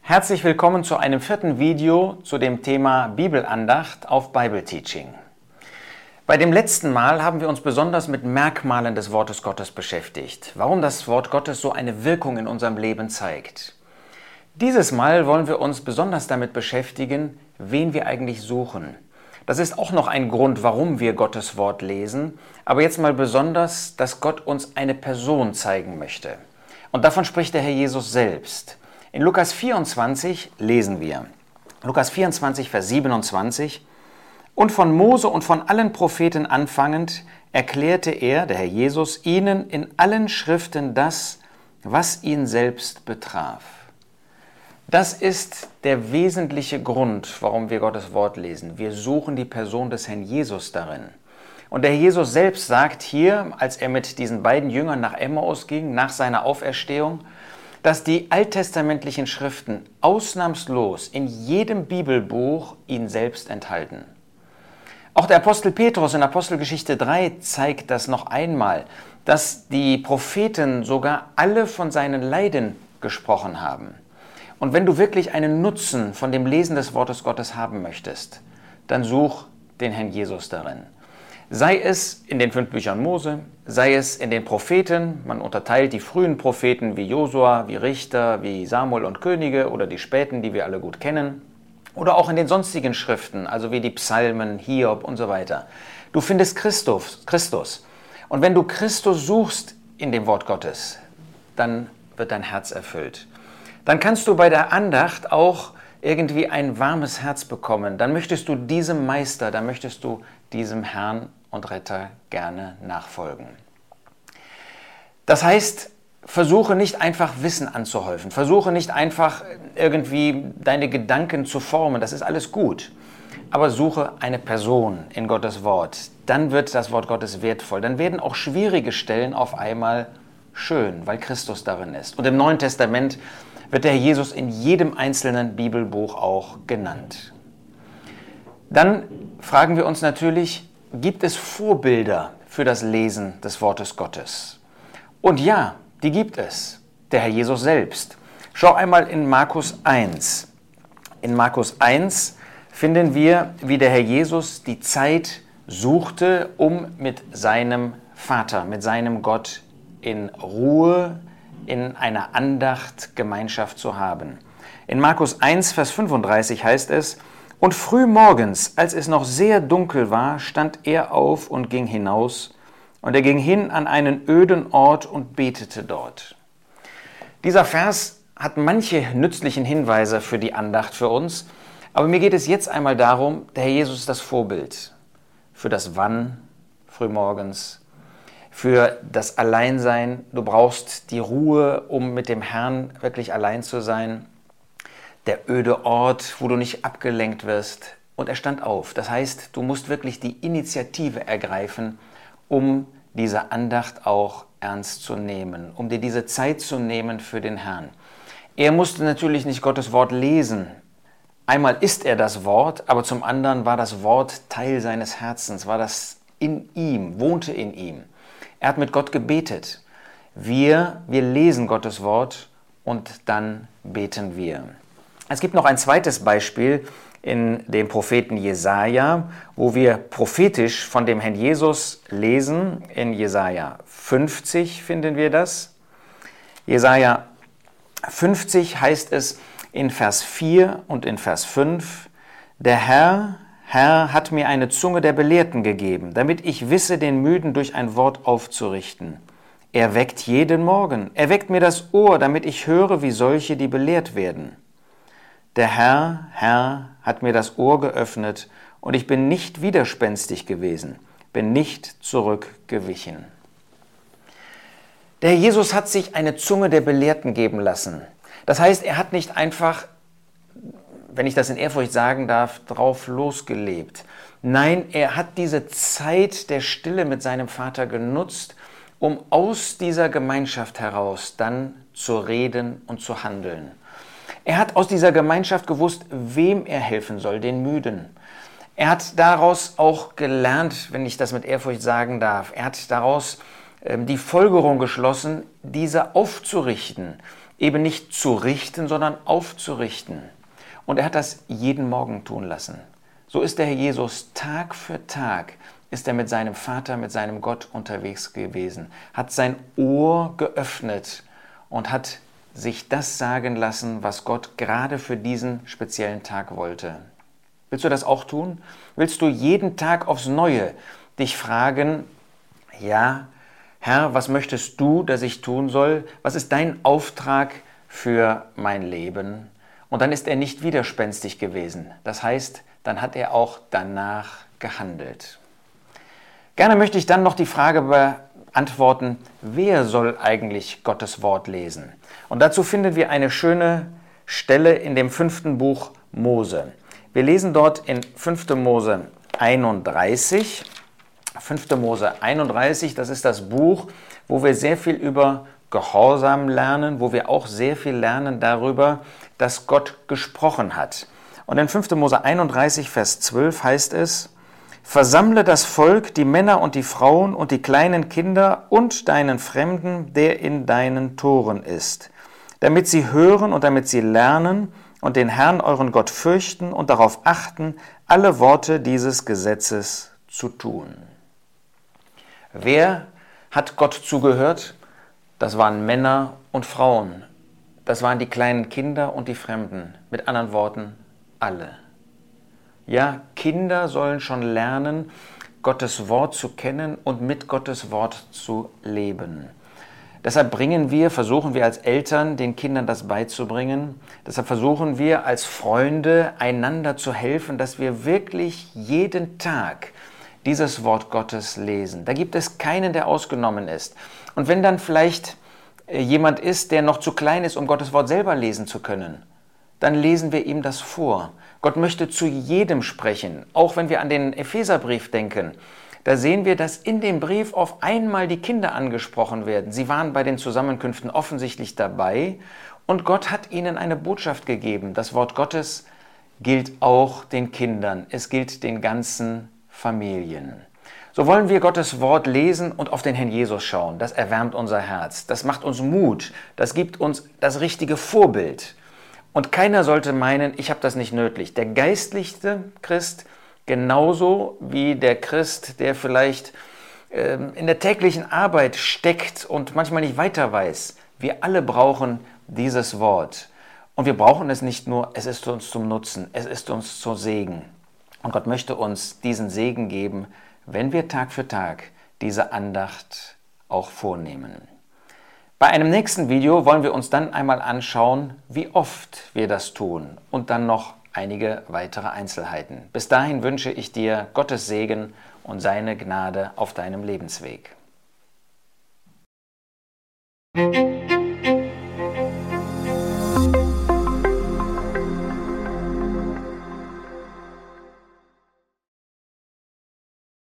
Herzlich willkommen zu einem vierten Video zu dem Thema Bibelandacht auf Bible Teaching. Bei dem letzten Mal haben wir uns besonders mit Merkmalen des Wortes Gottes beschäftigt, warum das Wort Gottes so eine Wirkung in unserem Leben zeigt. Dieses Mal wollen wir uns besonders damit beschäftigen, wen wir eigentlich suchen. Das ist auch noch ein Grund, warum wir Gottes Wort lesen, aber jetzt mal besonders, dass Gott uns eine Person zeigen möchte. Und davon spricht der Herr Jesus selbst. In Lukas 24 lesen wir. Lukas 24, Vers 27. Und von Mose und von allen Propheten anfangend erklärte er, der Herr Jesus, ihnen in allen Schriften das, was ihn selbst betraf. Das ist der wesentliche Grund, warum wir Gottes Wort lesen. Wir suchen die Person des Herrn Jesus darin. Und der Herr Jesus selbst sagt hier, als er mit diesen beiden Jüngern nach Emmaus ging, nach seiner Auferstehung, dass die alttestamentlichen Schriften ausnahmslos in jedem Bibelbuch ihn selbst enthalten. Auch der Apostel Petrus in Apostelgeschichte 3 zeigt das noch einmal, dass die Propheten sogar alle von seinen Leiden gesprochen haben. Und wenn du wirklich einen Nutzen von dem Lesen des Wortes Gottes haben möchtest, dann such den Herrn Jesus darin. Sei es in den fünf Büchern Mose, sei es in den Propheten, man unterteilt die frühen Propheten wie Josua, wie Richter, wie Samuel und Könige oder die späten, die wir alle gut kennen, oder auch in den sonstigen Schriften, also wie die Psalmen, Hiob und so weiter. Du findest Christus, Christus. Und wenn du Christus suchst in dem Wort Gottes, dann wird dein Herz erfüllt. Dann kannst du bei der Andacht auch irgendwie ein warmes Herz bekommen. Dann möchtest du diesem Meister, dann möchtest du diesem Herrn und Retter gerne nachfolgen. Das heißt, versuche nicht einfach Wissen anzuhäufen, versuche nicht einfach irgendwie deine Gedanken zu formen, das ist alles gut. Aber suche eine Person in Gottes Wort, dann wird das Wort Gottes wertvoll, dann werden auch schwierige Stellen auf einmal schön, weil Christus darin ist. Und im Neuen Testament wird der Herr Jesus in jedem einzelnen Bibelbuch auch genannt. Dann fragen wir uns natürlich, gibt es Vorbilder für das Lesen des Wortes Gottes? Und ja, die gibt es. Der Herr Jesus selbst. Schau einmal in Markus 1. In Markus 1 finden wir, wie der Herr Jesus die Zeit suchte, um mit seinem Vater, mit seinem Gott in Ruhe, in einer Andacht Gemeinschaft zu haben. In Markus 1, Vers 35 heißt es, und früh morgens, als es noch sehr dunkel war, stand er auf und ging hinaus, und er ging hin an einen öden Ort und betete dort. Dieser Vers hat manche nützlichen Hinweise für die Andacht für uns, aber mir geht es jetzt einmal darum, der Herr Jesus ist das Vorbild für das Wann frühmorgens, für das Alleinsein. Du brauchst die Ruhe, um mit dem Herrn wirklich allein zu sein der öde Ort, wo du nicht abgelenkt wirst. Und er stand auf. Das heißt, du musst wirklich die Initiative ergreifen, um diese Andacht auch ernst zu nehmen, um dir diese Zeit zu nehmen für den Herrn. Er musste natürlich nicht Gottes Wort lesen. Einmal ist er das Wort, aber zum anderen war das Wort Teil seines Herzens, war das in ihm, wohnte in ihm. Er hat mit Gott gebetet. Wir, wir lesen Gottes Wort und dann beten wir. Es gibt noch ein zweites Beispiel in dem Propheten Jesaja, wo wir prophetisch von dem Herrn Jesus lesen. In Jesaja 50 finden wir das. Jesaja 50 heißt es in Vers 4 und in Vers 5: Der Herr, Herr hat mir eine Zunge der Belehrten gegeben, damit ich wisse, den Müden durch ein Wort aufzurichten. Er weckt jeden Morgen. Er weckt mir das Ohr, damit ich höre, wie solche, die belehrt werden. Der Herr, Herr, hat mir das Ohr geöffnet, und ich bin nicht widerspenstig gewesen, bin nicht zurückgewichen. Der Jesus hat sich eine Zunge der Belehrten geben lassen. Das heißt, er hat nicht einfach, wenn ich das in Ehrfurcht sagen darf, drauf losgelebt. Nein, er hat diese Zeit der Stille mit seinem Vater genutzt, um aus dieser Gemeinschaft heraus dann zu reden und zu handeln. Er hat aus dieser Gemeinschaft gewusst, wem er helfen soll, den Müden. Er hat daraus auch gelernt, wenn ich das mit Ehrfurcht sagen darf, er hat daraus ähm, die Folgerung geschlossen, diese aufzurichten. Eben nicht zu richten, sondern aufzurichten. Und er hat das jeden Morgen tun lassen. So ist der Herr Jesus Tag für Tag ist er mit seinem Vater, mit seinem Gott unterwegs gewesen, hat sein Ohr geöffnet und hat sich das sagen lassen, was Gott gerade für diesen speziellen Tag wollte. Willst du das auch tun? Willst du jeden Tag aufs Neue dich fragen, ja, Herr, was möchtest du, dass ich tun soll? Was ist dein Auftrag für mein Leben? Und dann ist er nicht widerspenstig gewesen. Das heißt, dann hat er auch danach gehandelt. Gerne möchte ich dann noch die Frage beantworten, wer soll eigentlich Gottes Wort lesen? Und dazu finden wir eine schöne Stelle in dem fünften Buch Mose. Wir lesen dort in 5. Mose 31. 5. Mose 31, das ist das Buch, wo wir sehr viel über Gehorsam lernen, wo wir auch sehr viel lernen darüber, dass Gott gesprochen hat. Und in 5. Mose 31, Vers 12 heißt es, Versammle das Volk, die Männer und die Frauen und die kleinen Kinder und deinen Fremden, der in deinen Toren ist, damit sie hören und damit sie lernen und den Herrn euren Gott fürchten und darauf achten, alle Worte dieses Gesetzes zu tun. Wer hat Gott zugehört? Das waren Männer und Frauen. Das waren die kleinen Kinder und die Fremden. Mit anderen Worten, alle. Ja, Kinder sollen schon lernen, Gottes Wort zu kennen und mit Gottes Wort zu leben. Deshalb bringen wir, versuchen wir als Eltern, den Kindern das beizubringen. Deshalb versuchen wir als Freunde, einander zu helfen, dass wir wirklich jeden Tag dieses Wort Gottes lesen. Da gibt es keinen, der ausgenommen ist. Und wenn dann vielleicht äh, jemand ist, der noch zu klein ist, um Gottes Wort selber lesen zu können, dann lesen wir ihm das vor. Gott möchte zu jedem sprechen, auch wenn wir an den Epheserbrief denken da sehen wir, dass in dem Brief auf einmal die Kinder angesprochen werden. Sie waren bei den Zusammenkünften offensichtlich dabei und Gott hat ihnen eine Botschaft gegeben. Das Wort Gottes gilt auch den Kindern, es gilt den ganzen Familien. So wollen wir Gottes Wort lesen und auf den Herrn Jesus schauen. Das erwärmt unser Herz, das macht uns Mut, das gibt uns das richtige Vorbild. Und keiner sollte meinen, ich habe das nicht nötig. Der geistlichste Christ Genauso wie der Christ, der vielleicht ähm, in der täglichen Arbeit steckt und manchmal nicht weiter weiß. Wir alle brauchen dieses Wort. Und wir brauchen es nicht nur, es ist uns zum Nutzen, es ist uns zur Segen. Und Gott möchte uns diesen Segen geben, wenn wir Tag für Tag diese Andacht auch vornehmen. Bei einem nächsten Video wollen wir uns dann einmal anschauen, wie oft wir das tun und dann noch einige weitere Einzelheiten. Bis dahin wünsche ich dir Gottes Segen und seine Gnade auf deinem Lebensweg.